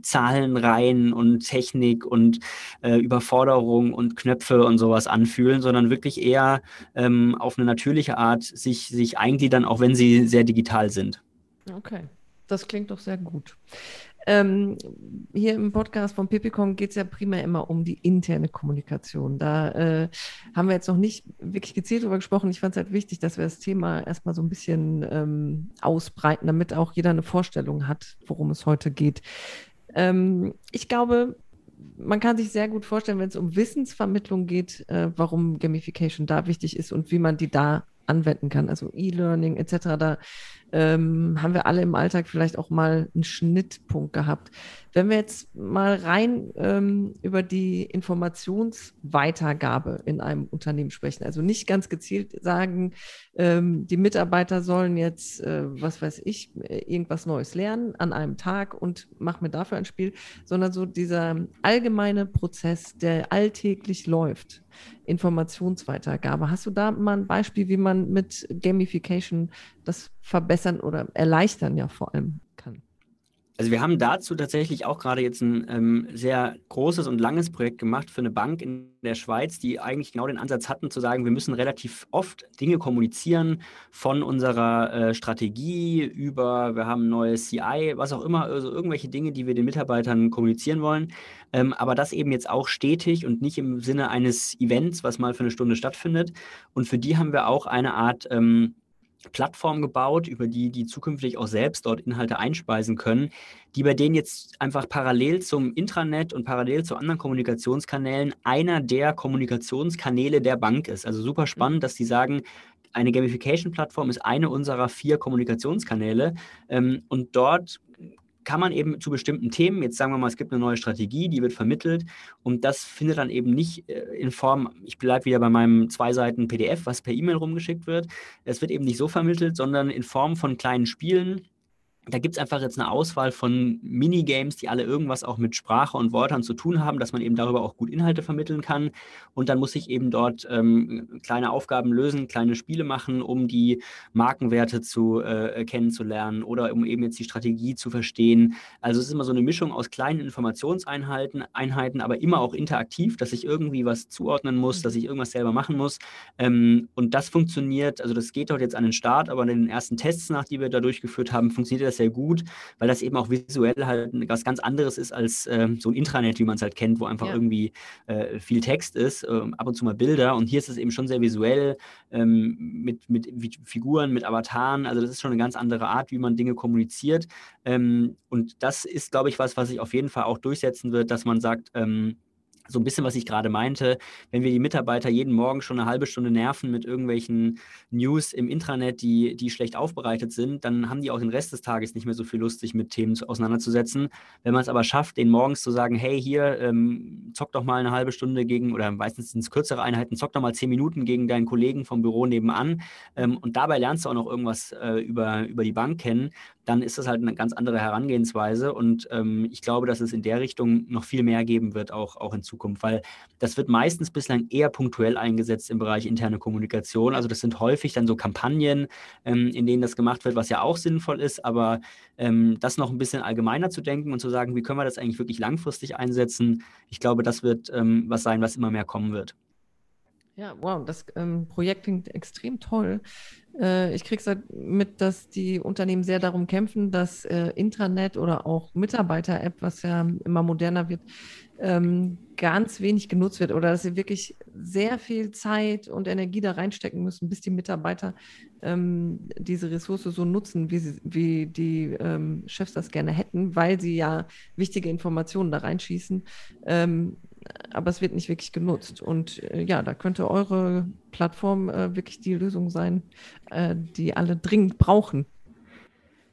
Zahlenreihen und Technik und äh, Überforderung und Knöpfe und sowas anfühlen, sondern wirklich eher ähm, auf eine natürliche Art sich, sich eingliedern, auch wenn sie sehr digital sind. Okay, das klingt doch sehr gut. Ähm, hier im Podcast von Pipicom geht es ja primär immer um die interne Kommunikation. Da äh, haben wir jetzt noch nicht wirklich gezielt darüber gesprochen. Ich fand es halt wichtig, dass wir das Thema erstmal so ein bisschen ähm, ausbreiten, damit auch jeder eine Vorstellung hat, worum es heute geht. Ähm, ich glaube, man kann sich sehr gut vorstellen, wenn es um Wissensvermittlung geht, äh, warum Gamification da wichtig ist und wie man die da anwenden kann. Also E-Learning etc. Da ähm, haben wir alle im Alltag vielleicht auch mal einen Schnittpunkt gehabt. Wenn wir jetzt mal rein ähm, über die Informationsweitergabe in einem Unternehmen sprechen, also nicht ganz gezielt sagen, ähm, die Mitarbeiter sollen jetzt, äh, was weiß ich, irgendwas Neues lernen an einem Tag und mach mir dafür ein Spiel, sondern so dieser allgemeine Prozess, der alltäglich läuft, Informationsweitergabe. Hast du da mal ein Beispiel, wie man mit Gamification das verbessern oder erleichtern ja vor allem kann? Also wir haben dazu tatsächlich auch gerade jetzt ein ähm, sehr großes und langes Projekt gemacht für eine Bank in der Schweiz, die eigentlich genau den Ansatz hatten zu sagen, wir müssen relativ oft Dinge kommunizieren von unserer äh, Strategie über, wir haben neues CI, was auch immer, also irgendwelche Dinge, die wir den Mitarbeitern kommunizieren wollen. Ähm, aber das eben jetzt auch stetig und nicht im Sinne eines Events, was mal für eine Stunde stattfindet. Und für die haben wir auch eine Art... Ähm, Plattform gebaut, über die die zukünftig auch selbst dort Inhalte einspeisen können, die bei denen jetzt einfach parallel zum Intranet und parallel zu anderen Kommunikationskanälen einer der Kommunikationskanäle der Bank ist. Also super spannend, dass die sagen, eine Gamification-Plattform ist eine unserer vier Kommunikationskanäle ähm, und dort kann man eben zu bestimmten Themen, jetzt sagen wir mal, es gibt eine neue Strategie, die wird vermittelt und das findet dann eben nicht äh, in Form, ich bleibe wieder bei meinem zwei Seiten PDF, was per E-Mail rumgeschickt wird. Es wird eben nicht so vermittelt, sondern in Form von kleinen Spielen, da gibt es einfach jetzt eine Auswahl von Minigames, die alle irgendwas auch mit Sprache und Wörtern zu tun haben, dass man eben darüber auch gut Inhalte vermitteln kann. Und dann muss ich eben dort ähm, kleine Aufgaben lösen, kleine Spiele machen, um die Markenwerte zu äh, kennenzulernen oder um eben jetzt die Strategie zu verstehen. Also es ist immer so eine Mischung aus kleinen Informationseinheiten, Einheiten, aber immer auch interaktiv, dass ich irgendwie was zuordnen muss, dass ich irgendwas selber machen muss. Ähm, und das funktioniert, also das geht dort jetzt an den Start, aber in den ersten Tests nach, die wir da durchgeführt haben, funktioniert das das sehr gut, weil das eben auch visuell halt was ganz anderes ist als äh, so ein Intranet, wie man es halt kennt, wo einfach ja. irgendwie äh, viel Text ist, äh, ab und zu mal Bilder. Und hier ist es eben schon sehr visuell ähm, mit, mit Figuren, mit Avataren. Also das ist schon eine ganz andere Art, wie man Dinge kommuniziert. Ähm, und das ist, glaube ich, was, was sich auf jeden Fall auch durchsetzen wird, dass man sagt, ähm, so ein bisschen, was ich gerade meinte, wenn wir die Mitarbeiter jeden Morgen schon eine halbe Stunde nerven mit irgendwelchen News im Intranet, die, die schlecht aufbereitet sind, dann haben die auch den Rest des Tages nicht mehr so viel Lust, sich mit Themen auseinanderzusetzen. Wenn man es aber schafft, den morgens zu sagen, hey, hier, ähm, zock doch mal eine halbe Stunde gegen, oder meistens sind es kürzere Einheiten, zock doch mal zehn Minuten gegen deinen Kollegen vom Büro nebenan ähm, und dabei lernst du auch noch irgendwas äh, über, über die Bank kennen, dann ist das halt eine ganz andere Herangehensweise. Und ähm, ich glaube, dass es in der Richtung noch viel mehr geben wird, auch, auch in Zukunft, weil das wird meistens bislang eher punktuell eingesetzt im Bereich interne Kommunikation. Also das sind häufig dann so Kampagnen, ähm, in denen das gemacht wird, was ja auch sinnvoll ist, aber ähm, das noch ein bisschen allgemeiner zu denken und zu sagen, wie können wir das eigentlich wirklich langfristig einsetzen, ich glaube, das wird ähm, was sein, was immer mehr kommen wird. Ja, wow, das ähm, Projekt klingt extrem toll. Äh, ich kriege es halt mit, dass die Unternehmen sehr darum kämpfen, dass äh, Intranet oder auch Mitarbeiter-App, was ja immer moderner wird, ähm, ganz wenig genutzt wird oder dass sie wirklich sehr viel Zeit und Energie da reinstecken müssen, bis die Mitarbeiter ähm, diese Ressource so nutzen, wie, sie, wie die ähm, Chefs das gerne hätten, weil sie ja wichtige Informationen da reinschießen. Ähm, aber es wird nicht wirklich genutzt. Und äh, ja, da könnte eure Plattform äh, wirklich die Lösung sein, äh, die alle dringend brauchen.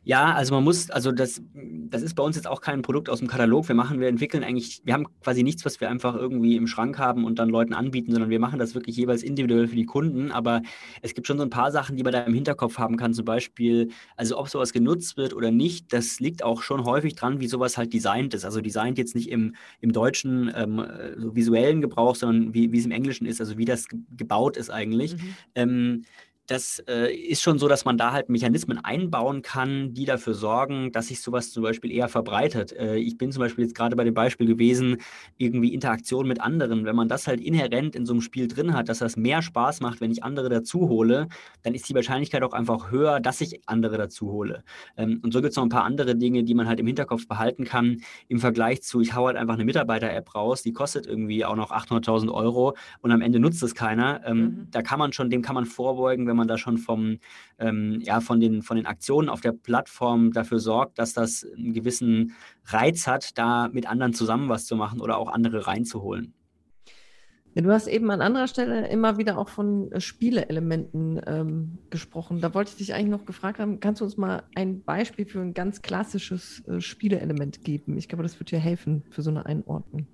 Ja, also man muss, also das, das ist bei uns jetzt auch kein Produkt aus dem Katalog. Wir machen, wir entwickeln eigentlich, wir haben quasi nichts, was wir einfach irgendwie im Schrank haben und dann Leuten anbieten, sondern wir machen das wirklich jeweils individuell für die Kunden. Aber es gibt schon so ein paar Sachen, die man da im Hinterkopf haben kann. Zum Beispiel, also ob sowas genutzt wird oder nicht, das liegt auch schon häufig dran, wie sowas halt designt ist. Also designt jetzt nicht im, im deutschen ähm, so visuellen Gebrauch, sondern wie, wie es im Englischen ist, also wie das gebaut ist eigentlich. Mhm. Ähm, das äh, ist schon so, dass man da halt Mechanismen einbauen kann, die dafür sorgen, dass sich sowas zum Beispiel eher verbreitet. Äh, ich bin zum Beispiel jetzt gerade bei dem Beispiel gewesen, irgendwie Interaktion mit anderen. Wenn man das halt inhärent in so einem Spiel drin hat, dass das mehr Spaß macht, wenn ich andere dazu hole, dann ist die Wahrscheinlichkeit auch einfach höher, dass ich andere dazu hole. Ähm, und so gibt es noch ein paar andere Dinge, die man halt im Hinterkopf behalten kann, im Vergleich zu, ich hau halt einfach eine Mitarbeiter-App raus, die kostet irgendwie auch noch 800.000 Euro und am Ende nutzt es keiner. Ähm, mhm. Da kann man schon, dem kann man vorbeugen, wenn man man da schon vom, ähm, ja, von, den, von den Aktionen auf der Plattform dafür sorgt, dass das einen gewissen Reiz hat, da mit anderen zusammen was zu machen oder auch andere reinzuholen. Ja, du hast eben an anderer Stelle immer wieder auch von äh, Spieleelementen ähm, gesprochen. Da wollte ich dich eigentlich noch gefragt haben, kannst du uns mal ein Beispiel für ein ganz klassisches äh, Spieleelement geben? Ich glaube, das wird dir helfen für so eine Einordnung.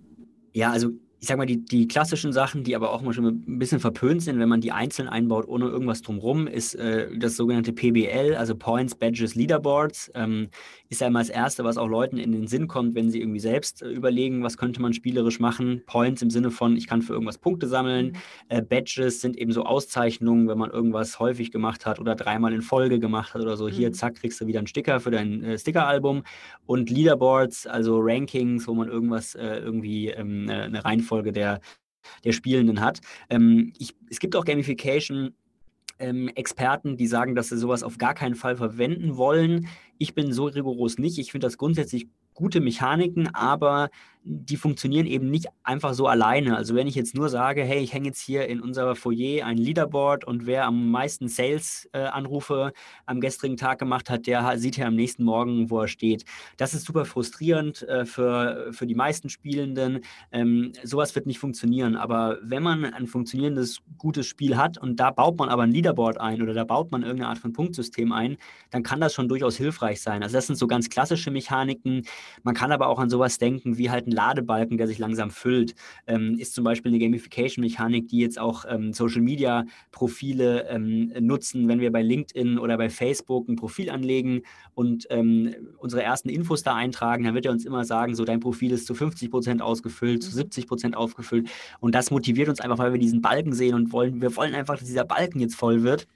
Ja, also ich sag mal, die, die klassischen Sachen, die aber auch mal schon ein bisschen verpönt sind, wenn man die einzeln einbaut, ohne irgendwas drumherum, ist äh, das sogenannte PBL, also Points, Badges, Leaderboards. Ähm, ist ja immer das Erste, was auch Leuten in den Sinn kommt, wenn sie irgendwie selbst äh, überlegen, was könnte man spielerisch machen. Points im Sinne von, ich kann für irgendwas Punkte sammeln. Mhm. Äh, Badges sind eben so Auszeichnungen, wenn man irgendwas häufig gemacht hat oder dreimal in Folge gemacht hat oder so. Mhm. Hier, zack, kriegst du wieder einen Sticker für dein äh, Stickeralbum. Und Leaderboards, also Rankings, wo man irgendwas äh, irgendwie ähm, eine Reihenfolge Reihenfolge der, der Spielenden hat. Ähm, ich, es gibt auch Gamification. Ähm, Experten, die sagen, dass sie sowas auf gar keinen Fall verwenden wollen. Ich bin so rigoros nicht. Ich finde das grundsätzlich gute Mechaniken, aber die funktionieren eben nicht einfach so alleine. Also wenn ich jetzt nur sage, hey, ich hänge jetzt hier in unser Foyer ein Leaderboard und wer am meisten Sales-Anrufe äh, am gestrigen Tag gemacht hat, der sieht ja am nächsten Morgen, wo er steht. Das ist super frustrierend äh, für, für die meisten Spielenden. Ähm, sowas wird nicht funktionieren. Aber wenn man ein funktionierendes, gutes Spiel hat und da baut man aber ein Leaderboard ein oder da baut man irgendeine Art von Punktsystem ein, dann kann das schon durchaus hilfreich sein. Also das sind so ganz klassische Mechaniken. Man kann aber auch an sowas denken, wie halt ein Ladebalken, der sich langsam füllt. Ähm, ist zum Beispiel eine Gamification-Mechanik, die jetzt auch ähm, Social-Media-Profile ähm, nutzen, wenn wir bei LinkedIn oder bei Facebook ein Profil anlegen und ähm, unsere ersten Infos da eintragen, dann wird er uns immer sagen, so dein Profil ist zu 50 Prozent ausgefüllt, zu 70 mhm. Prozent aufgefüllt. Und das motiviert uns einfach, weil wir diesen Balken sehen und wollen, wir wollen einfach, dass dieser Balken jetzt voll wird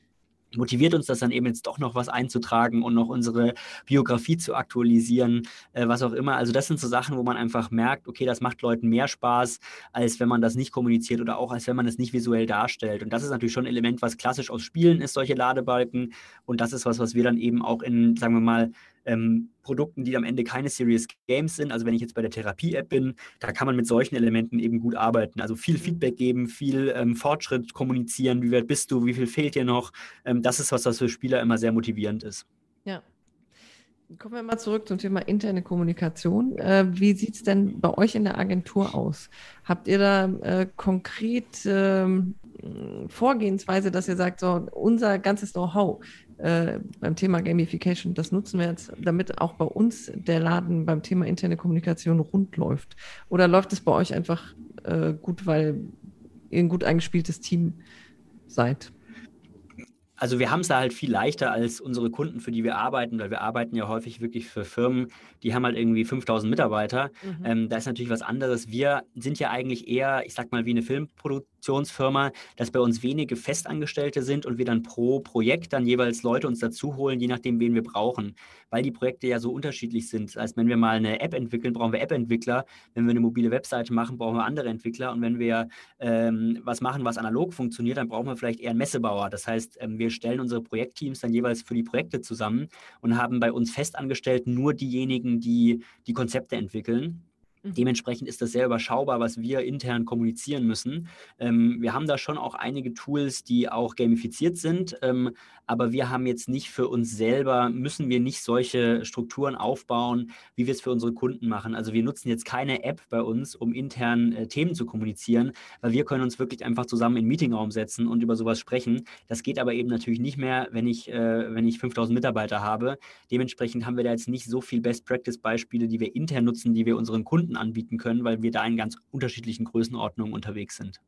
motiviert uns das dann eben jetzt doch noch was einzutragen und noch unsere Biografie zu aktualisieren, äh, was auch immer. Also das sind so Sachen, wo man einfach merkt, okay, das macht Leuten mehr Spaß, als wenn man das nicht kommuniziert oder auch als wenn man es nicht visuell darstellt. Und das ist natürlich schon ein Element, was klassisch aus Spielen ist, solche Ladebalken. Und das ist was, was wir dann eben auch in, sagen wir mal, ähm, Produkten, die am Ende keine Serious Games sind. Also wenn ich jetzt bei der Therapie-App bin, da kann man mit solchen Elementen eben gut arbeiten. Also viel Feedback geben, viel ähm, Fortschritt kommunizieren, wie weit bist du, wie viel fehlt dir noch. Ähm, das ist was, was für Spieler immer sehr motivierend ist. Ja. Kommen wir mal zurück zum Thema interne Kommunikation. Äh, wie sieht es denn bei euch in der Agentur aus? Habt ihr da äh, konkret äh, Vorgehensweise, dass ihr sagt, so unser ganzes Know-how äh, beim Thema Gamification, das nutzen wir jetzt, damit auch bei uns der Laden beim Thema interne Kommunikation rund läuft? Oder läuft es bei euch einfach äh, gut, weil ihr ein gut eingespieltes Team seid? Also wir haben es da halt viel leichter als unsere Kunden, für die wir arbeiten, weil wir arbeiten ja häufig wirklich für Firmen, die haben halt irgendwie 5000 Mitarbeiter. Mhm. Ähm, da ist natürlich was anderes. Wir sind ja eigentlich eher, ich sag mal, wie eine Filmproduktionsfirma, dass bei uns wenige Festangestellte sind und wir dann pro Projekt dann jeweils Leute uns dazu holen, je nachdem, wen wir brauchen, weil die Projekte ja so unterschiedlich sind. Das heißt, wenn wir mal eine App entwickeln, brauchen wir App-Entwickler. Wenn wir eine mobile Webseite machen, brauchen wir andere Entwickler. Und wenn wir ähm, was machen, was analog funktioniert, dann brauchen wir vielleicht eher einen Messebauer. Das heißt, ähm, wir stellen unsere Projektteams dann jeweils für die Projekte zusammen und haben bei uns festangestellt nur diejenigen, die die Konzepte entwickeln. Mhm. Dementsprechend ist das sehr überschaubar, was wir intern kommunizieren müssen. Ähm, wir haben da schon auch einige Tools, die auch gamifiziert sind, ähm, aber wir haben jetzt nicht für uns selber, müssen wir nicht solche Strukturen aufbauen, wie wir es für unsere Kunden machen. Also wir nutzen jetzt keine App bei uns, um intern äh, Themen zu kommunizieren, weil wir können uns wirklich einfach zusammen in den Meetingraum setzen und über sowas sprechen. Das geht aber eben natürlich nicht mehr, wenn ich, äh, wenn ich 5000 Mitarbeiter habe. Dementsprechend haben wir da jetzt nicht so viel Best-Practice-Beispiele, die wir intern nutzen, die wir unseren Kunden Kunden anbieten können, weil wir da in ganz unterschiedlichen Größenordnungen unterwegs sind.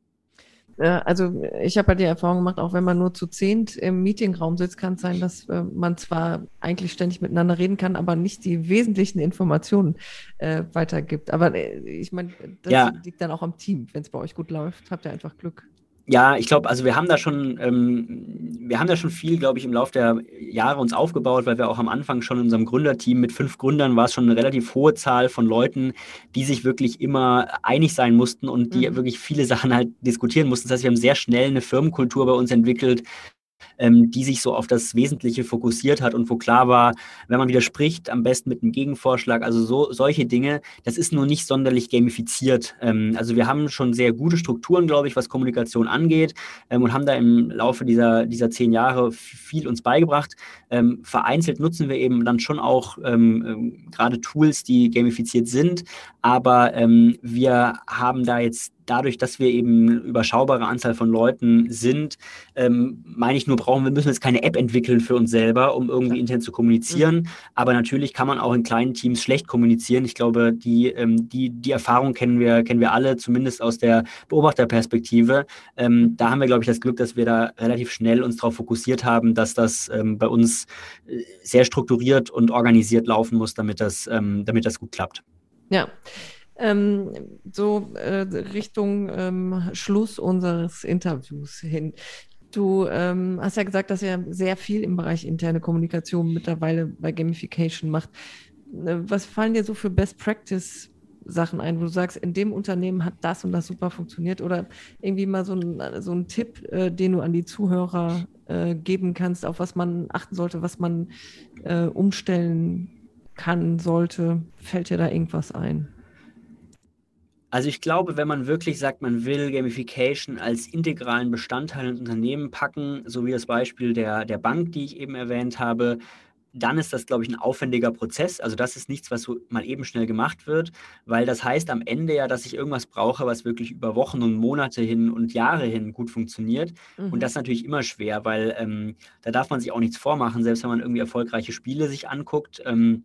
Also ich habe halt die Erfahrung gemacht, auch wenn man nur zu zehnt im Meetingraum sitzt, kann es sein, dass äh, man zwar eigentlich ständig miteinander reden kann, aber nicht die wesentlichen Informationen äh, weitergibt. Aber äh, ich meine, das ja. liegt dann auch am Team. Wenn es bei euch gut läuft, habt ihr einfach Glück. Ja, ich glaube, also wir haben da schon, ähm, wir haben da schon viel, glaube ich, im Laufe der Jahre uns aufgebaut, weil wir auch am Anfang schon in unserem Gründerteam mit fünf Gründern war es schon eine relativ hohe Zahl von Leuten, die sich wirklich immer einig sein mussten und die mhm. wirklich viele Sachen halt diskutieren mussten. Das heißt, wir haben sehr schnell eine Firmenkultur bei uns entwickelt, ähm, die sich so auf das Wesentliche fokussiert hat und wo klar war, wenn man widerspricht, am besten mit einem Gegenvorschlag, also so solche Dinge, das ist nur nicht sonderlich gamifiziert. Ähm, also wir haben schon sehr gute Strukturen, glaube ich, was Kommunikation angeht ähm, und haben da im Laufe dieser, dieser zehn Jahre viel uns beigebracht. Ähm, vereinzelt nutzen wir eben dann schon auch ähm, ähm, gerade Tools, die gamifiziert sind, aber wir haben da jetzt dadurch, dass wir eben überschaubare Anzahl von Leuten sind, ähm, meine ich nur, brauchen wir müssen jetzt keine App entwickeln für uns selber, um irgendwie intern zu kommunizieren. Mhm. Aber natürlich kann man auch in kleinen Teams schlecht kommunizieren. Ich glaube, die, ähm, die, die Erfahrung kennen wir, kennen wir alle, zumindest aus der Beobachterperspektive. Ähm, da haben wir, glaube ich, das Glück, dass wir da relativ schnell uns darauf fokussiert haben, dass das ähm, bei uns äh, sehr strukturiert und organisiert laufen muss, damit das, ähm, damit das gut klappt. Ja. Ähm, so äh, Richtung ähm, Schluss unseres Interviews hin. Du ähm, hast ja gesagt, dass ihr sehr viel im Bereich interne Kommunikation mittlerweile bei Gamification macht. Äh, was fallen dir so für Best Practice Sachen ein, wo du sagst, in dem Unternehmen hat das und das super funktioniert oder irgendwie mal so ein, so ein Tipp, äh, den du an die Zuhörer äh, geben kannst, auf was man achten sollte, was man äh, umstellen kann, sollte. Fällt dir da irgendwas ein? Also ich glaube, wenn man wirklich sagt, man will Gamification als integralen Bestandteil ins Unternehmen packen, so wie das Beispiel der, der Bank, die ich eben erwähnt habe, dann ist das, glaube ich, ein aufwendiger Prozess. Also das ist nichts, was so mal eben schnell gemacht wird, weil das heißt am Ende ja, dass ich irgendwas brauche, was wirklich über Wochen und Monate hin und Jahre hin gut funktioniert. Mhm. Und das ist natürlich immer schwer, weil ähm, da darf man sich auch nichts vormachen, selbst wenn man irgendwie erfolgreiche Spiele sich anguckt. Ähm,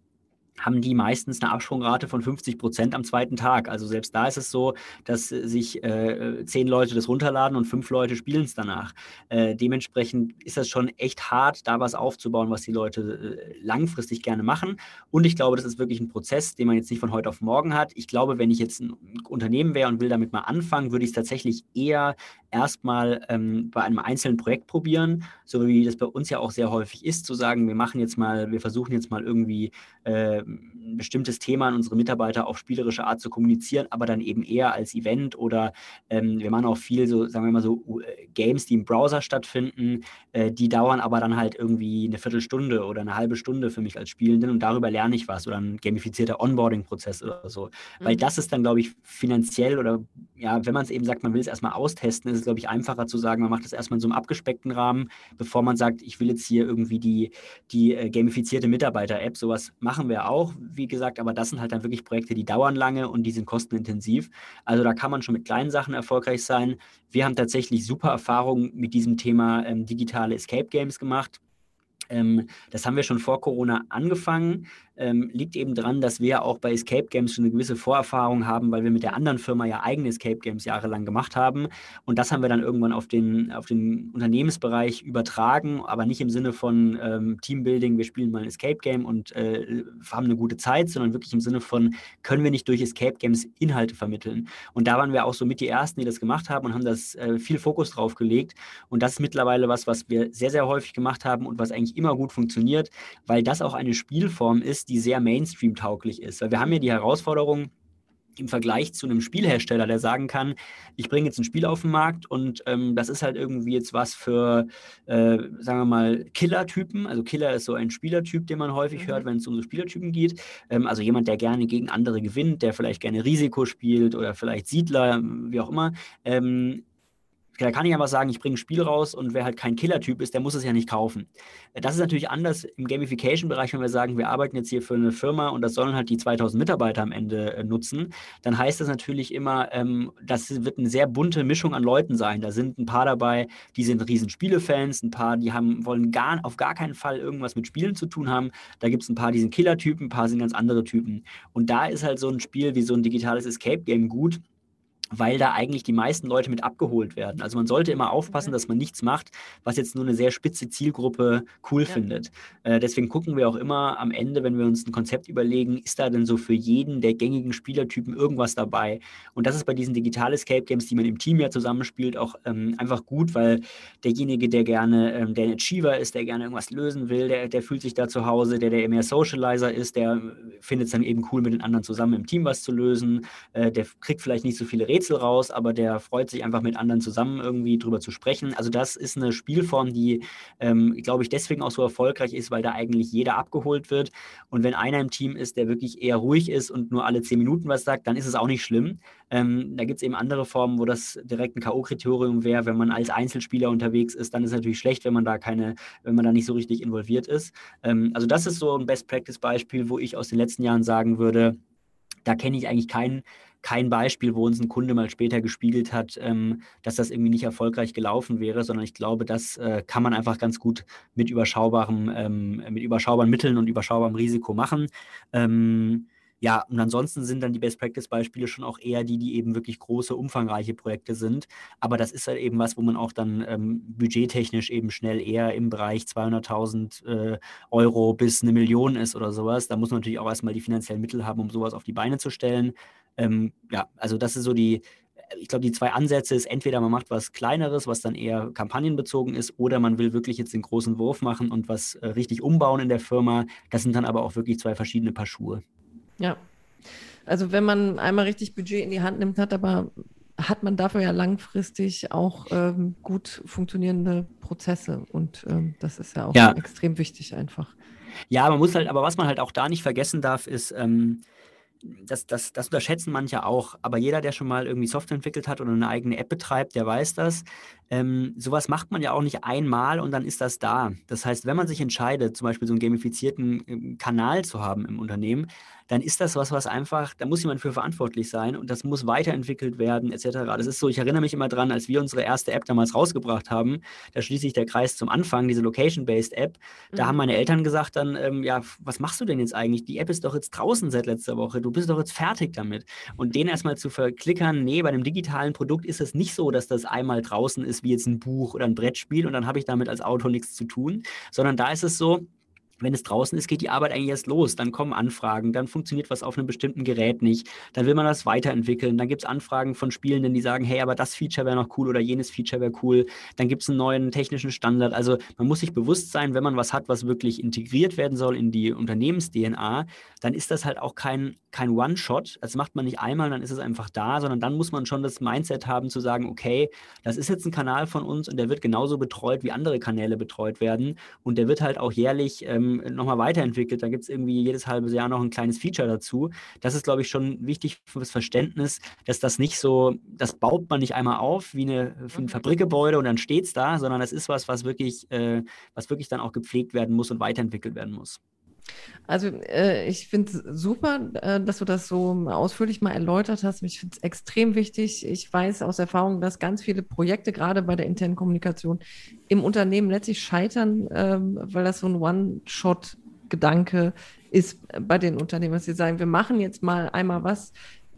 haben die meistens eine Absprungrate von 50 Prozent am zweiten Tag. Also selbst da ist es so, dass sich äh, zehn Leute das runterladen und fünf Leute spielen es danach. Äh, dementsprechend ist das schon echt hart, da was aufzubauen, was die Leute äh, langfristig gerne machen. Und ich glaube, das ist wirklich ein Prozess, den man jetzt nicht von heute auf morgen hat. Ich glaube, wenn ich jetzt ein Unternehmen wäre und will damit mal anfangen, würde ich es tatsächlich eher erstmal ähm, bei einem einzelnen Projekt probieren, so wie das bei uns ja auch sehr häufig ist, zu sagen, wir machen jetzt mal, wir versuchen jetzt mal irgendwie äh, ein bestimmtes Thema an unsere Mitarbeiter auf spielerische Art zu kommunizieren, aber dann eben eher als Event oder ähm, wir machen auch viel so, sagen wir mal so, äh, Games, die im Browser stattfinden, äh, die dauern aber dann halt irgendwie eine Viertelstunde oder eine halbe Stunde für mich als Spielenden und darüber lerne ich was oder ein gamifizierter Onboarding-Prozess oder so. Mhm. Weil das ist dann, glaube ich, finanziell oder ja, wenn man es eben sagt, man will es erstmal austesten, ist es, glaube ich, einfacher zu sagen, man macht das erstmal in so einem abgespeckten Rahmen, bevor man sagt, ich will jetzt hier irgendwie die, die äh, gamifizierte Mitarbeiter-App, sowas machen wir auch auch, wie gesagt, aber das sind halt dann wirklich Projekte, die dauern lange und die sind kostenintensiv. Also da kann man schon mit kleinen Sachen erfolgreich sein. Wir haben tatsächlich super Erfahrungen mit diesem Thema ähm, digitale Escape Games gemacht. Ähm, das haben wir schon vor Corona angefangen ähm, liegt eben daran, dass wir auch bei Escape Games schon eine gewisse Vorerfahrung haben, weil wir mit der anderen Firma ja eigene Escape Games jahrelang gemacht haben. Und das haben wir dann irgendwann auf den, auf den Unternehmensbereich übertragen, aber nicht im Sinne von ähm, Teambuilding, wir spielen mal ein Escape Game und äh, haben eine gute Zeit, sondern wirklich im Sinne von, können wir nicht durch Escape Games Inhalte vermitteln? Und da waren wir auch so mit die Ersten, die das gemacht haben und haben das äh, viel Fokus drauf gelegt. Und das ist mittlerweile was, was wir sehr, sehr häufig gemacht haben und was eigentlich immer gut funktioniert, weil das auch eine Spielform ist, die sehr Mainstream-tauglich ist. Weil wir haben ja die Herausforderung, im Vergleich zu einem Spielhersteller, der sagen kann, ich bringe jetzt ein Spiel auf den Markt und ähm, das ist halt irgendwie jetzt was für, äh, sagen wir mal, Killer-Typen. Also Killer ist so ein Spielertyp, den man häufig mhm. hört, wenn es um so Spielertypen geht. Ähm, also jemand, der gerne gegen andere gewinnt, der vielleicht gerne Risiko spielt oder vielleicht Siedler, wie auch immer. Ähm, da kann ich einfach sagen, ich bringe ein Spiel raus und wer halt kein Killer-Typ ist, der muss es ja nicht kaufen. Das ist natürlich anders im Gamification-Bereich, wenn wir sagen, wir arbeiten jetzt hier für eine Firma und das sollen halt die 2000 Mitarbeiter am Ende äh, nutzen, dann heißt das natürlich immer, ähm, das wird eine sehr bunte Mischung an Leuten sein. Da sind ein paar dabei, die sind riesen Spielefans, ein paar, die haben, wollen gar, auf gar keinen Fall irgendwas mit Spielen zu tun haben. Da gibt es ein paar, die sind Killer-Typen, ein paar sind ganz andere Typen. Und da ist halt so ein Spiel wie so ein digitales Escape-Game gut, weil da eigentlich die meisten Leute mit abgeholt werden. Also man sollte immer aufpassen, mhm. dass man nichts macht, was jetzt nur eine sehr spitze Zielgruppe cool ja. findet. Äh, deswegen gucken wir auch immer am Ende, wenn wir uns ein Konzept überlegen, ist da denn so für jeden der gängigen Spielertypen irgendwas dabei? Und das ist bei diesen digitalen Escape Games, die man im Team ja zusammenspielt, auch ähm, einfach gut, weil derjenige, der gerne ähm, der ein Achiever ist, der gerne irgendwas lösen will, der, der fühlt sich da zu Hause, der, der mehr Socializer ist, der findet es dann eben cool, mit den anderen zusammen im Team was zu lösen, äh, der kriegt vielleicht nicht so viele Reden Rätsel raus, aber der freut sich einfach mit anderen zusammen irgendwie drüber zu sprechen. Also das ist eine Spielform, die, ähm, glaube ich, deswegen auch so erfolgreich ist, weil da eigentlich jeder abgeholt wird. Und wenn einer im Team ist, der wirklich eher ruhig ist und nur alle zehn Minuten was sagt, dann ist es auch nicht schlimm. Ähm, da gibt es eben andere Formen, wo das direkt ein K.O.-Kriterium wäre, wenn man als Einzelspieler unterwegs ist, dann ist es natürlich schlecht, wenn man da keine, wenn man da nicht so richtig involviert ist. Ähm, also das ist so ein Best-Practice-Beispiel, wo ich aus den letzten Jahren sagen würde, da kenne ich eigentlich keinen kein Beispiel, wo uns ein Kunde mal später gespiegelt hat, ähm, dass das irgendwie nicht erfolgreich gelaufen wäre, sondern ich glaube, das äh, kann man einfach ganz gut mit überschaubarem, ähm, mit überschaubaren Mitteln und überschaubarem Risiko machen. Ja, und ansonsten sind dann die Best-Practice-Beispiele schon auch eher die, die eben wirklich große, umfangreiche Projekte sind. Aber das ist halt eben was, wo man auch dann ähm, budgettechnisch eben schnell eher im Bereich 200.000 äh, Euro bis eine Million ist oder sowas. Da muss man natürlich auch erstmal die finanziellen Mittel haben, um sowas auf die Beine zu stellen. Ähm, ja, also das ist so die, ich glaube, die zwei Ansätze ist, entweder man macht was Kleineres, was dann eher kampagnenbezogen ist, oder man will wirklich jetzt den großen Wurf machen und was äh, richtig umbauen in der Firma. Das sind dann aber auch wirklich zwei verschiedene Paar Schuhe. Ja. Also wenn man einmal richtig Budget in die Hand nimmt, hat aber hat man dafür ja langfristig auch ähm, gut funktionierende Prozesse und ähm, das ist ja auch ja. extrem wichtig einfach. Ja, man muss halt, aber was man halt auch da nicht vergessen darf, ist, ähm, das, das, das unterschätzen manche auch, aber jeder, der schon mal irgendwie Software entwickelt hat oder eine eigene App betreibt, der weiß das. Ähm, sowas macht man ja auch nicht einmal und dann ist das da. Das heißt, wenn man sich entscheidet, zum Beispiel so einen gamifizierten ähm, Kanal zu haben im Unternehmen, dann ist das was, was einfach, da muss jemand für verantwortlich sein und das muss weiterentwickelt werden, etc. Das ist so, ich erinnere mich immer dran, als wir unsere erste App damals rausgebracht haben, da schließt sich der Kreis zum Anfang, diese Location-Based App. Da mhm. haben meine Eltern gesagt dann, ähm, ja, was machst du denn jetzt eigentlich? Die App ist doch jetzt draußen seit letzter Woche, du bist doch jetzt fertig damit. Und den erstmal zu verklickern, nee, bei einem digitalen Produkt ist es nicht so, dass das einmal draußen ist wie jetzt ein Buch oder ein Brettspiel und dann habe ich damit als Autor nichts zu tun, sondern da ist es so, wenn es draußen ist, geht die Arbeit eigentlich erst los. Dann kommen Anfragen, dann funktioniert was auf einem bestimmten Gerät nicht, dann will man das weiterentwickeln, dann gibt es Anfragen von Spielenden, die sagen, hey, aber das Feature wäre noch cool oder jenes Feature wäre cool, dann gibt es einen neuen technischen Standard. Also man muss sich bewusst sein, wenn man was hat, was wirklich integriert werden soll in die Unternehmens-DNA, dann ist das halt auch kein, kein One-Shot. Das macht man nicht einmal, dann ist es einfach da, sondern dann muss man schon das Mindset haben zu sagen, okay, das ist jetzt ein Kanal von uns und der wird genauso betreut, wie andere Kanäle betreut werden und der wird halt auch jährlich ähm, ähm, nochmal weiterentwickelt. Da gibt es irgendwie jedes halbe Jahr noch ein kleines Feature dazu. Das ist, glaube ich, schon wichtig für das Verständnis, dass das nicht so, das baut man nicht einmal auf wie, eine, wie ein mhm. Fabrikgebäude und dann steht es da, sondern das ist was, was wirklich, äh, was wirklich dann auch gepflegt werden muss und weiterentwickelt werden muss. Also äh, ich finde es super, äh, dass du das so ausführlich mal erläutert hast. Ich finde es extrem wichtig. Ich weiß aus Erfahrung, dass ganz viele Projekte gerade bei der internen Kommunikation im Unternehmen letztlich scheitern, äh, weil das so ein One-Shot-Gedanke ist bei den Unternehmen, dass sie sagen, wir machen jetzt mal einmal was,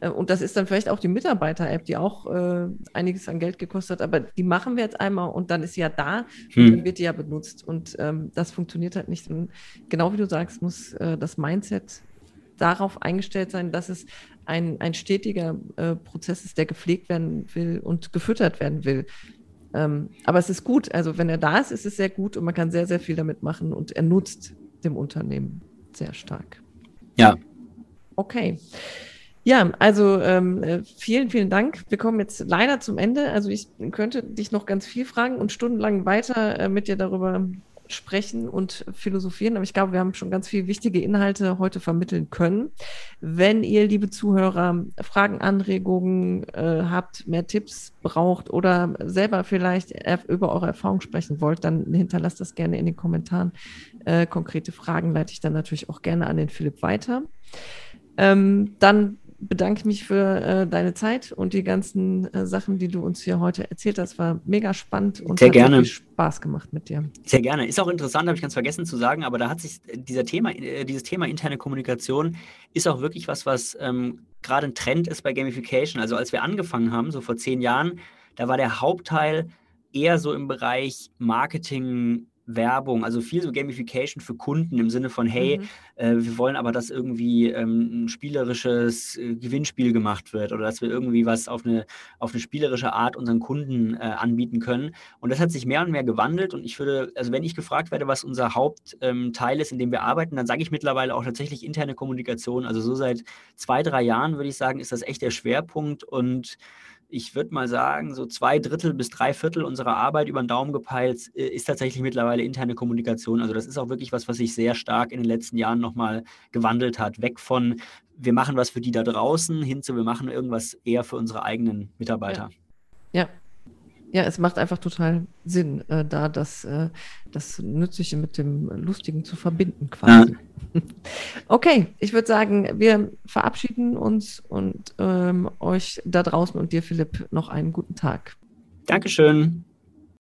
und das ist dann vielleicht auch die Mitarbeiter-App, die auch äh, einiges an Geld gekostet hat, aber die machen wir jetzt einmal und dann ist sie ja da hm. und dann wird die ja benutzt. Und ähm, das funktioniert halt nicht. Und genau wie du sagst, muss äh, das Mindset darauf eingestellt sein, dass es ein, ein stetiger äh, Prozess ist, der gepflegt werden will und gefüttert werden will. Ähm, aber es ist gut. Also wenn er da ist, ist es sehr gut und man kann sehr, sehr viel damit machen und er nutzt dem Unternehmen sehr stark. Ja. Okay. Ja, also ähm, äh, vielen, vielen Dank. Wir kommen jetzt leider zum Ende. Also ich könnte dich noch ganz viel fragen und stundenlang weiter äh, mit dir darüber sprechen und philosophieren. Aber ich glaube, wir haben schon ganz viele wichtige Inhalte heute vermitteln können. Wenn ihr, liebe Zuhörer, Fragen, Anregungen äh, habt, mehr Tipps braucht oder selber vielleicht über eure Erfahrung sprechen wollt, dann hinterlasst das gerne in den Kommentaren. Äh, konkrete Fragen leite ich dann natürlich auch gerne an den Philipp weiter. Ähm, dann bedanke mich für äh, deine Zeit und die ganzen äh, Sachen, die du uns hier heute erzählt hast. War mega spannend und sehr hat gerne. viel Spaß gemacht mit dir. Sehr gerne. Ist auch interessant, habe ich ganz vergessen zu sagen, aber da hat sich äh, dieser Thema, äh, dieses Thema interne Kommunikation ist auch wirklich was, was ähm, gerade ein Trend ist bei Gamification. Also als wir angefangen haben, so vor zehn Jahren, da war der Hauptteil eher so im Bereich Marketing, Werbung, also viel so Gamification für Kunden im Sinne von, hey, mhm. äh, wir wollen aber, dass irgendwie ähm, ein spielerisches äh, Gewinnspiel gemacht wird oder dass wir irgendwie was auf eine, auf eine spielerische Art unseren Kunden äh, anbieten können. Und das hat sich mehr und mehr gewandelt und ich würde, also wenn ich gefragt werde, was unser Hauptteil ähm, ist, in dem wir arbeiten, dann sage ich mittlerweile auch tatsächlich interne Kommunikation. Also so seit zwei, drei Jahren würde ich sagen, ist das echt der Schwerpunkt und ich würde mal sagen, so zwei Drittel bis drei Viertel unserer Arbeit über den Daumen gepeilt äh, ist tatsächlich mittlerweile interne Kommunikation. Also das ist auch wirklich was, was sich sehr stark in den letzten Jahren nochmal gewandelt hat. Weg von, wir machen was für die da draußen, hin zu, wir machen irgendwas eher für unsere eigenen Mitarbeiter. Ja, ja ja, es macht einfach total Sinn, äh, da das, äh, das Nützliche mit dem Lustigen zu verbinden quasi. Ja. Okay, ich würde sagen, wir verabschieden uns und ähm, euch da draußen und dir, Philipp, noch einen guten Tag. Dankeschön.